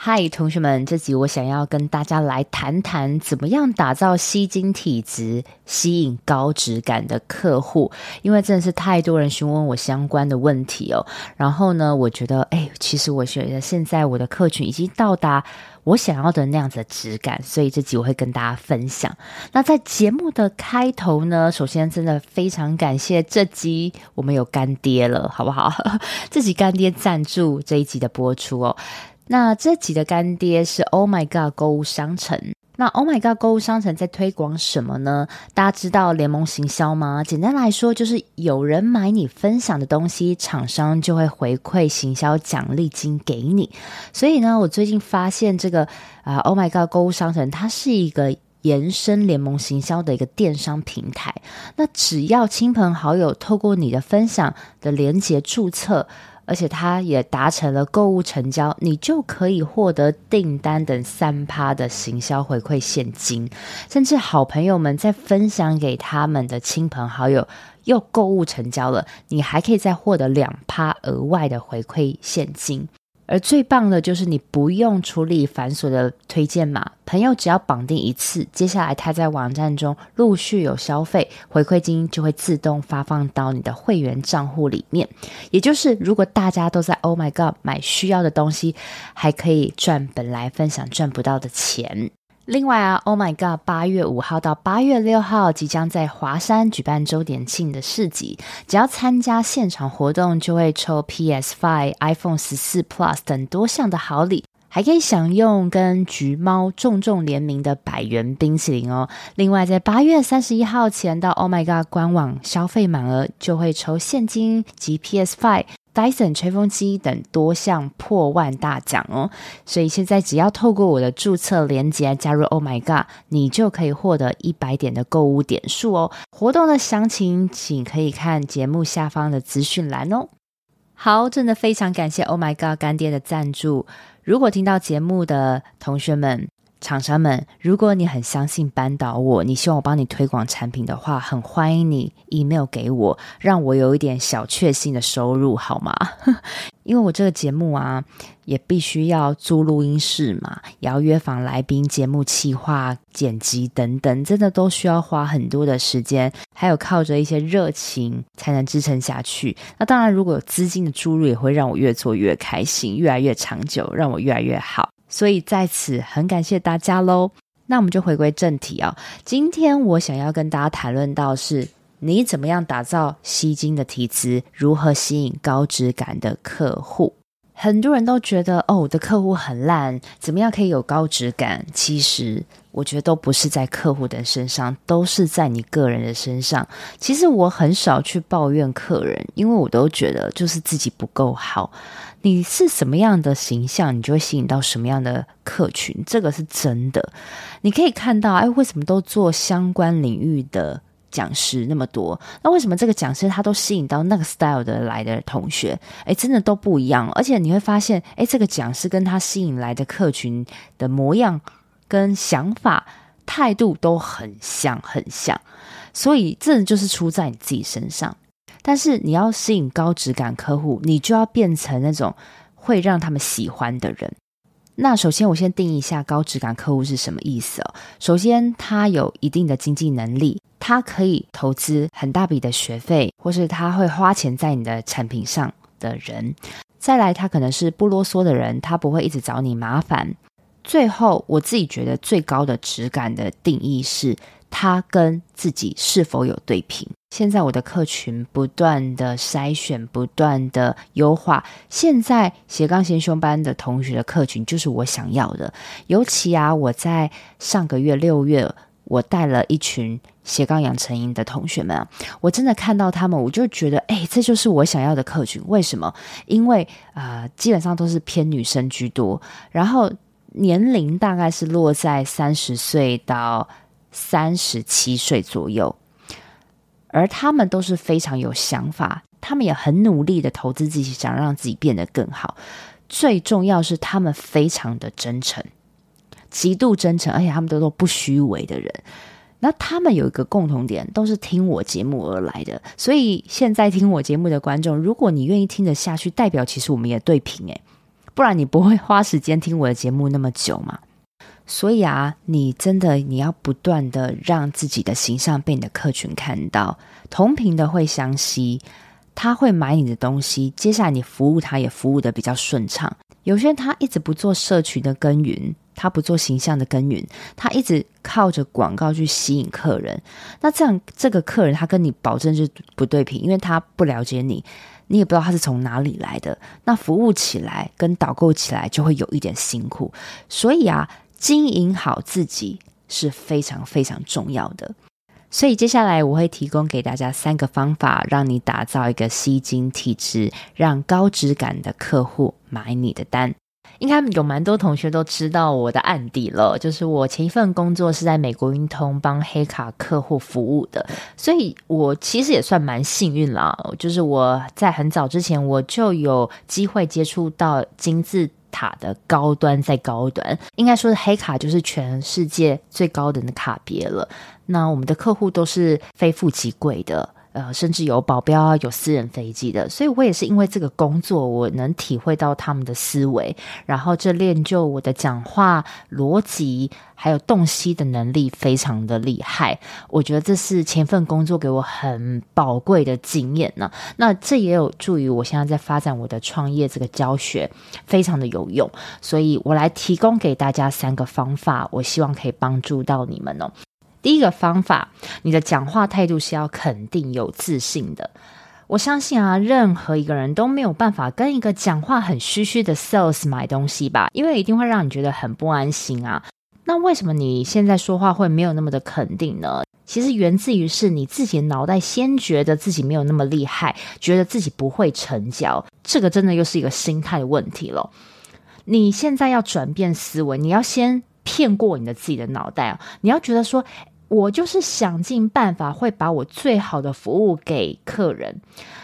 嗨，同学们，这集我想要跟大家来谈谈，怎么样打造吸金体质，吸引高质感的客户。因为真的是太多人询问我相关的问题哦。然后呢，我觉得，哎，其实我觉得现在我的客群已经到达我想要的那样子的质感，所以这集我会跟大家分享。那在节目的开头呢，首先真的非常感谢这集我们有干爹了，好不好？这集干爹赞助这一集的播出哦。那这集的干爹是 Oh My God 购物商城。那 Oh My God 购物商城在推广什么呢？大家知道联盟行销吗？简单来说，就是有人买你分享的东西，厂商就会回馈行销奖励金给你。所以呢，我最近发现这个啊、Oh My God 购物商城，它是一个延伸联盟行销的一个电商平台。那只要亲朋好友透过你的分享的连接注册。而且他也达成了购物成交，你就可以获得订单等三趴的行销回馈现金，甚至好朋友们在分享给他们的亲朋好友又购物成交了，你还可以再获得两趴额外的回馈现金。而最棒的就是你不用处理繁琐的推荐码，朋友只要绑定一次，接下来他在网站中陆续有消费，回馈金就会自动发放到你的会员账户里面。也就是如果大家都在 Oh My God 买需要的东西，还可以赚本来分享赚不到的钱。另外啊，Oh my God，八月五号到八月六号即将在华山举办周年庆的市集，只要参加现场活动，就会抽 PS Five、iPhone 十四 Plus 等多项的好礼，还可以享用跟橘猫重重联名的百元冰淇淋哦。另外，在八月三十一号前到 Oh my God 官网消费满额，就会抽现金及 PS Five。Dyson 吹风机等多项破万大奖哦，所以现在只要透过我的注册链接加入 Oh My God，你就可以获得一百点的购物点数哦。活动的详情请可以看节目下方的资讯栏哦。好，真的非常感谢 Oh My God 干爹的赞助。如果听到节目的同学们，厂商们，如果你很相信扳倒我，你希望我帮你推广产品的话，很欢迎你 email 给我，让我有一点小确幸的收入，好吗？因为我这个节目啊，也必须要租录音室嘛，也要约访来宾、节目企划、剪辑等等，真的都需要花很多的时间，还有靠着一些热情才能支撑下去。那当然，如果有资金的注入，也会让我越做越开心，越来越长久，让我越来越好。所以在此很感谢大家喽。那我们就回归正题啊，今天我想要跟大家谈论到是，你怎么样打造吸金的体质，如何吸引高质感的客户。很多人都觉得哦，我的客户很烂，怎么样可以有高质感？其实我觉得都不是在客户的身上，都是在你个人的身上。其实我很少去抱怨客人，因为我都觉得就是自己不够好。你是什么样的形象，你就会吸引到什么样的客群，这个是真的。你可以看到，哎，为什么都做相关领域的讲师那么多？那为什么这个讲师他都吸引到那个 style 的来的同学？哎，真的都不一样。而且你会发现，哎，这个讲师跟他吸引来的客群的模样、跟想法、态度都很像，很像。所以，这就是出在你自己身上。但是你要吸引高质感客户，你就要变成那种会让他们喜欢的人。那首先，我先定义一下高质感客户是什么意思哦。首先，他有一定的经济能力，他可以投资很大笔的学费，或是他会花钱在你的产品上的人。再来，他可能是不啰嗦的人，他不会一直找你麻烦。最后，我自己觉得最高的质感的定义是，它跟自己是否有对平。现在我的客群不断的筛选，不断的优化。现在斜杠先修班的同学的客群就是我想要的。尤其啊，我在上个月六月，我带了一群斜杠养成营的同学们啊，我真的看到他们，我就觉得，哎，这就是我想要的客群。为什么？因为啊、基本上都是偏女生居多，然后年龄大概是落在三十岁到三十七岁左右。而他们都是非常有想法，他们也很努力的投资自己，想让自己变得更好。最重要是他们非常的真诚，极度真诚，而且他们都都不虚伪的人。那他们有一个共同点，都是听我节目而来的。所以现在听我节目的观众，如果你愿意听得下去，代表其实我们也对平诶，不然你不会花时间听我的节目那么久嘛。所以啊，你真的你要不断的让自己的形象被你的客群看到，同频的会相吸，他会买你的东西，接下来你服务他也服务的比较顺畅。有些人他一直不做社群的耕耘。他不做形象的耕耘，他一直靠着广告去吸引客人。那这样，这个客人他跟你保证是不对频，因为他不了解你，你也不知道他是从哪里来的。那服务起来跟导购起来就会有一点辛苦。所以啊，经营好自己是非常非常重要的。所以接下来我会提供给大家三个方法，让你打造一个吸金体质，让高质感的客户买你的单。应该有蛮多同学都知道我的案底了，就是我前一份工作是在美国运通帮黑卡客户服务的，所以我其实也算蛮幸运啦。就是我在很早之前我就有机会接触到金字塔的高端再高端，应该说是黑卡就是全世界最高等的卡别了。那我们的客户都是非富即贵的。呃，甚至有保镖啊，有私人飞机的，所以我也是因为这个工作，我能体会到他们的思维，然后这练就我的讲话逻辑还有洞悉的能力非常的厉害。我觉得这是前份工作给我很宝贵的经验呢。那这也有助于我现在在发展我的创业这个教学，非常的有用。所以我来提供给大家三个方法，我希望可以帮助到你们哦。第一个方法，你的讲话态度是要肯定、有自信的。我相信啊，任何一个人都没有办法跟一个讲话很虚虚的 sales 买东西吧，因为一定会让你觉得很不安心啊。那为什么你现在说话会没有那么的肯定呢？其实源自于是你自己的脑袋先觉得自己没有那么厉害，觉得自己不会成交，这个真的又是一个心态问题了。你现在要转变思维，你要先。骗过你的自己的脑袋啊！你要觉得说，我就是想尽办法会把我最好的服务给客人，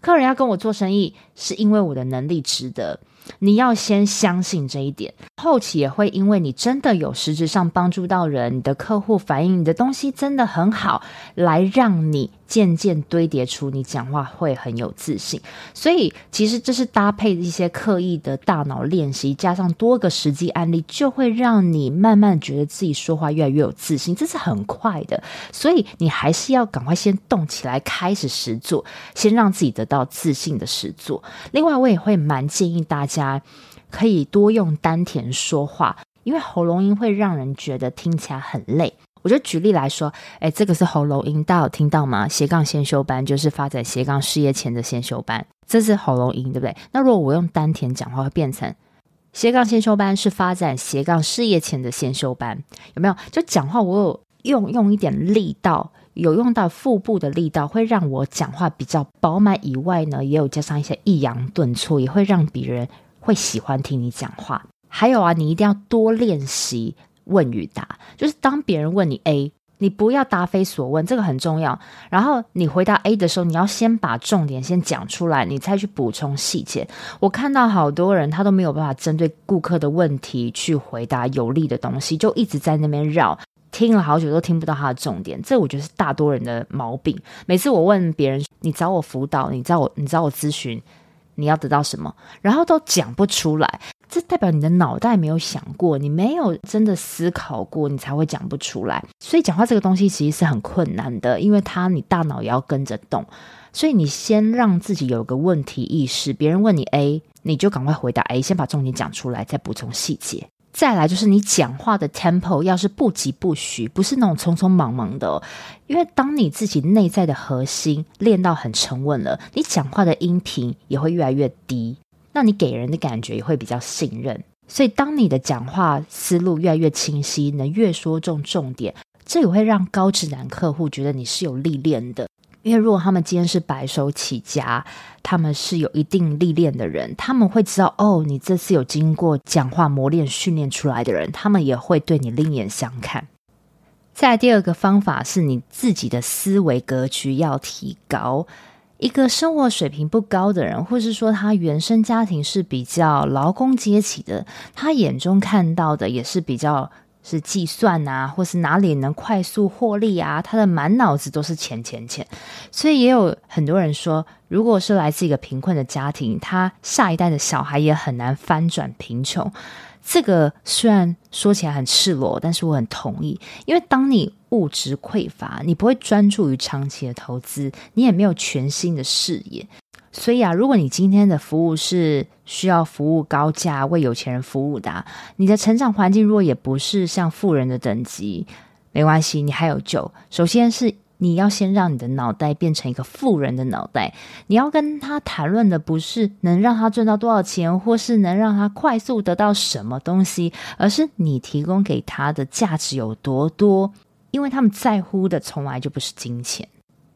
客人要跟我做生意，是因为我的能力值得。你要先相信这一点，后期也会因为你真的有实质上帮助到人，你的客户反映你的东西真的很好，来让你渐渐堆叠出你讲话会很有自信。所以其实这是搭配一些刻意的大脑练习，加上多个实际案例，就会让你慢慢觉得自己说话越来越有自信。这是很快的，所以你还是要赶快先动起来，开始实做，先让自己得到自信的实做。另外，我也会蛮建议大家。可以多用丹田说话，因为喉咙音会让人觉得听起来很累。我就举例来说，哎，这个是喉咙音，大家有听到吗？斜杠先修班就是发展斜杠事业前的先修班，这是喉咙音，对不对？那如果我用丹田讲话，会变成斜杠先修班是发展斜杠事业前的先修班，有没有？就讲话我有用用一点力道，有用到腹部的力道，会让我讲话比较饱满以外呢，也有加上一些抑扬顿挫，也会让别人。会喜欢听你讲话，还有啊，你一定要多练习问与答。就是当别人问你 A，你不要答非所问，这个很重要。然后你回答 A 的时候，你要先把重点先讲出来，你再去补充细节。我看到好多人他都没有办法针对顾客的问题去回答有利的东西，就一直在那边绕，听了好久都听不到他的重点。这我觉得是大多人的毛病。每次我问别人，你找我辅导，你找我，你找我咨询。你要得到什么，然后都讲不出来，这代表你的脑袋没有想过，你没有真的思考过，你才会讲不出来。所以讲话这个东西其实是很困难的，因为它你大脑也要跟着动。所以你先让自己有个问题意识，别人问你 A，你就赶快回答 A，先把重点讲出来，再补充细节。再来就是你讲话的 tempo 要是不疾不徐，不是那种匆匆忙忙的。因为当你自己内在的核心练到很沉稳了，你讲话的音频也会越来越低，那你给人的感觉也会比较信任。所以当你的讲话思路越来越清晰，能越说中重点，这也会让高质男客户觉得你是有历练的。因为如果他们今天是白手起家，他们是有一定历练的人，他们会知道哦，你这次有经过讲话磨练训练出来的人，他们也会对你另眼相看。再第二个方法是你自己的思维格局要提高，一个生活水平不高的人，或是说他原生家庭是比较劳工阶级的，他眼中看到的也是比较是计算啊，或是哪里能快速获利啊，他的满脑子都是钱钱钱。所以也有很多人说，如果是来自一个贫困的家庭，他下一代的小孩也很难翻转贫穷。这个虽然说起来很赤裸，但是我很同意，因为当你物质匮乏，你不会专注于长期的投资，你也没有全新的视野。所以啊，如果你今天的服务是需要服务高价为有钱人服务的，你的成长环境若也不是像富人的等级，没关系，你还有救。首先是。你要先让你的脑袋变成一个富人的脑袋。你要跟他谈论的不是能让他赚到多少钱，或是能让他快速得到什么东西，而是你提供给他的价值有多多。因为他们在乎的从来就不是金钱，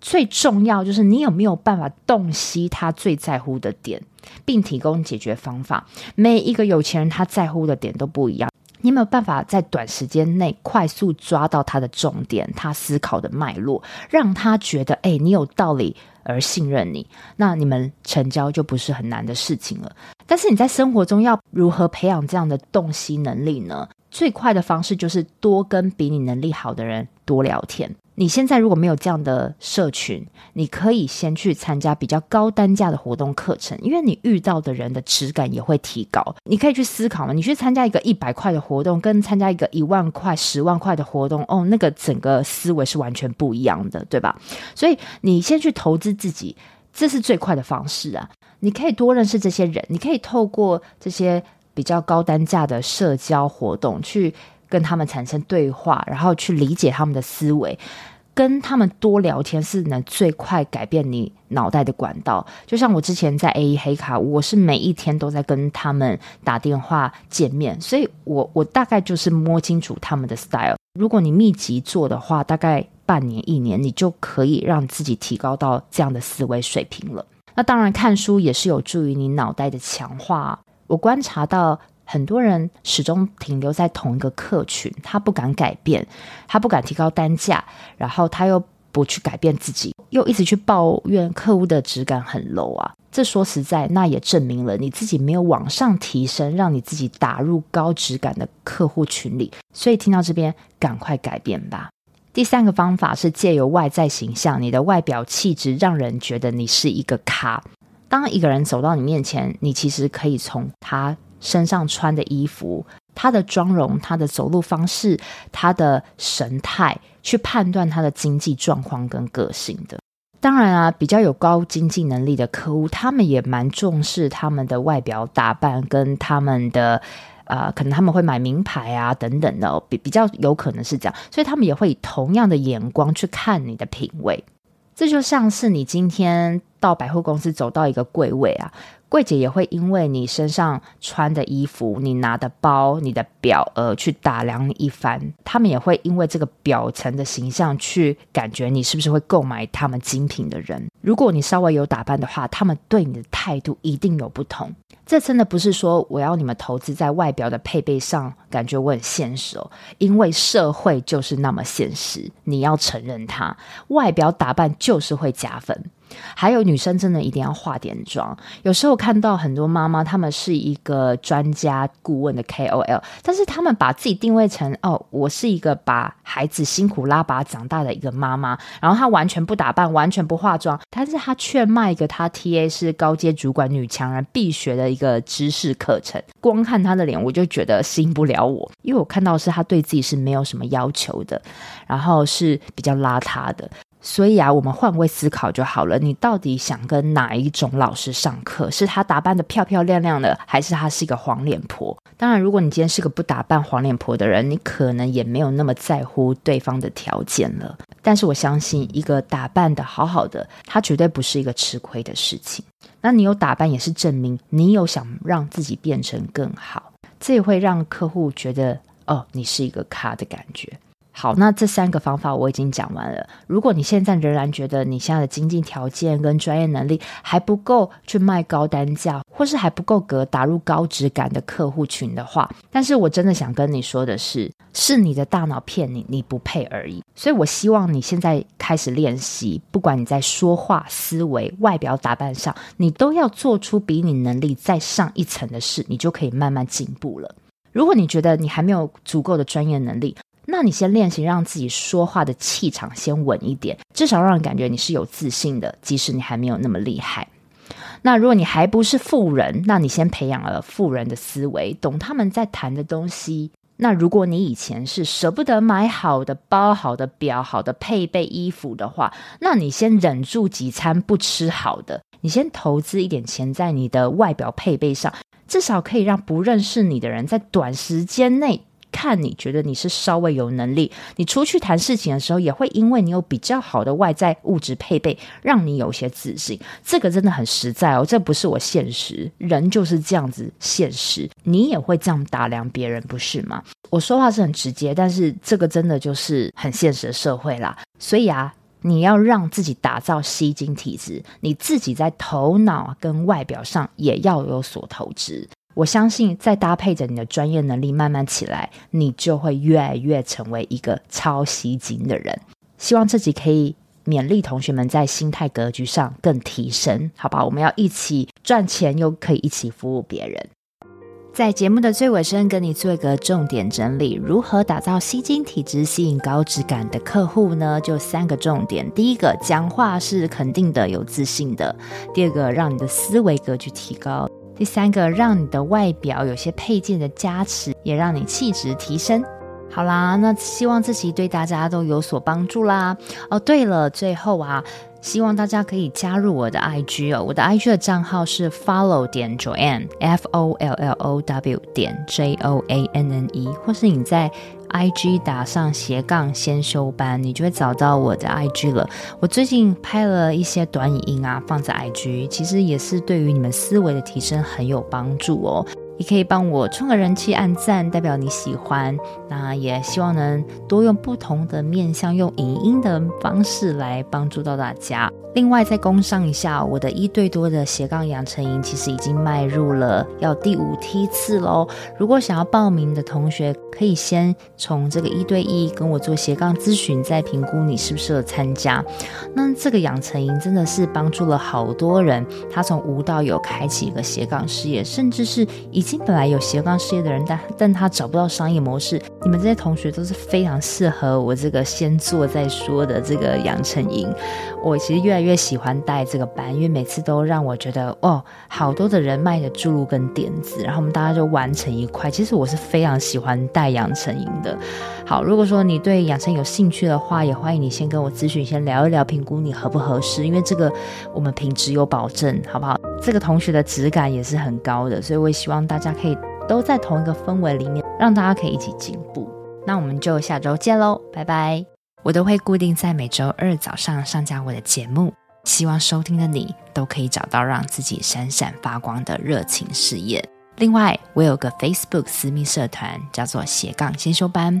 最重要就是你有没有办法洞悉他最在乎的点，并提供解决方法。每一个有钱人他在乎的点都不一样。你有没有办法在短时间内快速抓到他的重点，他思考的脉络，让他觉得哎，你有道理而信任你？那你们成交就不是很难的事情了。但是你在生活中要如何培养这样的洞悉能力呢？最快的方式就是多跟比你能力好的人多聊天。你现在如果没有这样的社群，你可以先去参加比较高单价的活动课程，因为你遇到的人的质感也会提高。你可以去思考嘛，你去参加一个一百块的活动，跟参加一个一万块、十万块的活动，哦，那个整个思维是完全不一样的，对吧？所以你先去投资自己，这是最快的方式啊！你可以多认识这些人，你可以透过这些比较高单价的社交活动去跟他们产生对话，然后去理解他们的思维。跟他们多聊天是能最快改变你脑袋的管道。就像我之前在 A E 黑卡，我是每一天都在跟他们打电话见面，所以我我大概就是摸清楚他们的 style。如果你密集做的话，大概半年一年，你就可以让自己提高到这样的思维水平了。那当然，看书也是有助于你脑袋的强化。我观察到。很多人始终停留在同一个客群，他不敢改变，他不敢提高单价，然后他又不去改变自己，又一直去抱怨客户的质感很 low 啊。这说实在，那也证明了你自己没有往上提升，让你自己打入高质感的客户群里。所以听到这边，赶快改变吧。第三个方法是借由外在形象，你的外表气质让人觉得你是一个咖。当一个人走到你面前，你其实可以从他。身上穿的衣服，他的妆容，他的走路方式，他的神态，去判断他的经济状况跟个性的。当然啊，比较有高经济能力的客户，他们也蛮重视他们的外表打扮跟他们的，呃，可能他们会买名牌啊等等的，比比较有可能是这样，所以他们也会以同样的眼光去看你的品味。这就像是你今天到百货公司走到一个柜位啊。柜姐也会因为你身上穿的衣服、你拿的包、你的表而去打量你一番。他们也会因为这个表层的形象去感觉你是不是会购买他们精品的人。如果你稍微有打扮的话，他们对你的态度一定有不同。这真的不是说我要你们投资在外表的配备上，感觉我很现实哦。因为社会就是那么现实，你要承认它，外表打扮就是会加分。还有女生真的一定要化点妆。有时候看到很多妈妈，她们是一个专家顾问的 KOL，但是她们把自己定位成哦，我是一个把孩子辛苦拉拔长大的一个妈妈，然后她完全不打扮，完全不化妆，但是她却卖一个她 TA 是高阶主管女强人必学的一个知识课程。光看她的脸，我就觉得吸引不了我，因为我看到是她对自己是没有什么要求的，然后是比较邋遢的。所以啊，我们换位思考就好了。你到底想跟哪一种老师上课？是他打扮得漂漂亮亮的，还是他是一个黄脸婆？当然，如果你今天是个不打扮黄脸婆的人，你可能也没有那么在乎对方的条件了。但是我相信，一个打扮得好好的，他绝对不是一个吃亏的事情。那你有打扮，也是证明你有想让自己变成更好，这也会让客户觉得哦，你是一个咖的感觉。好，那这三个方法我已经讲完了。如果你现在仍然觉得你现在的经济条件跟专业能力还不够去卖高单价，或是还不够格打入高质感的客户群的话，但是我真的想跟你说的是，是你的大脑骗你，你不配而已。所以我希望你现在开始练习，不管你在说话、思维、外表打扮上，你都要做出比你能力再上一层的事，你就可以慢慢进步了。如果你觉得你还没有足够的专业能力，那你先练习，让自己说话的气场先稳一点，至少让人感觉你是有自信的，即使你还没有那么厉害。那如果你还不是富人，那你先培养了富人的思维，懂他们在谈的东西。那如果你以前是舍不得买好的包、好的表、好的配备衣服的话，那你先忍住几餐不吃好的，你先投资一点钱在你的外表配备上，至少可以让不认识你的人在短时间内。看你觉得你是稍微有能力，你出去谈事情的时候，也会因为你有比较好的外在物质配备，让你有些自信。这个真的很实在哦，这不是我现实，人就是这样子现实。你也会这样打量别人，不是吗？我说话是很直接，但是这个真的就是很现实的社会啦。所以啊，你要让自己打造吸金体质，你自己在头脑跟外表上也要有所投资。我相信，再搭配着你的专业能力慢慢起来，你就会越来越成为一个超吸睛的人。希望这集可以勉励同学们在心态格局上更提升，好吧？我们要一起赚钱，又可以一起服务别人。在节目的最尾声，跟你做一个重点整理：如何打造吸睛体质，吸引高质感的客户呢？就三个重点：第一个，讲话是肯定的、有自信的；第二个，让你的思维格局提高。第三个，让你的外表有些配件的加持，也让你气质提升。好啦，那希望这期对大家都有所帮助啦。哦，对了，最后啊，希望大家可以加入我的 IG 哦，我的 IG 的账号是 follow 点 Joanne，F O L L O W 点 J O A N N E，或是你在。IG 打上斜杠先修班，你就会找到我的 IG 了。我最近拍了一些短影音啊，放在 IG，其实也是对于你们思维的提升很有帮助哦。也可以帮我冲个人气，按赞，代表你喜欢。那也希望能多用不同的面向，用影音的方式来帮助到大家。另外再工商一下，我的一对多的斜杠养成营其实已经迈入了要第五梯次喽。如果想要报名的同学，可以先从这个一对一跟我做斜杠咨询，再评估你适不适合参加。那这个养成营真的是帮助了好多人，他从无到有开启一个斜杠事业，甚至是一经本来有斜杠事业的人，但但他找不到商业模式。你们这些同学都是非常适合我这个先做再说的这个养成营。我其实越来越喜欢带这个班，因为每次都让我觉得哦，好多的人脉的注入跟点子，然后我们大家就完成一块。其实我是非常喜欢带养成营的。好，如果说你对养生有兴趣的话，也欢迎你先跟我咨询，先聊一聊，评估你合不合适。因为这个我们品质有保证，好不好？这个同学的质感也是很高的，所以我也希望大家可以都在同一个氛围里面。让大家可以一起进步，那我们就下周见喽，拜拜！我都会固定在每周二早上上架我的节目，希望收听的你都可以找到让自己闪闪发光的热情事业。另外，我有个 Facebook 私密社团，叫做斜杠先修班，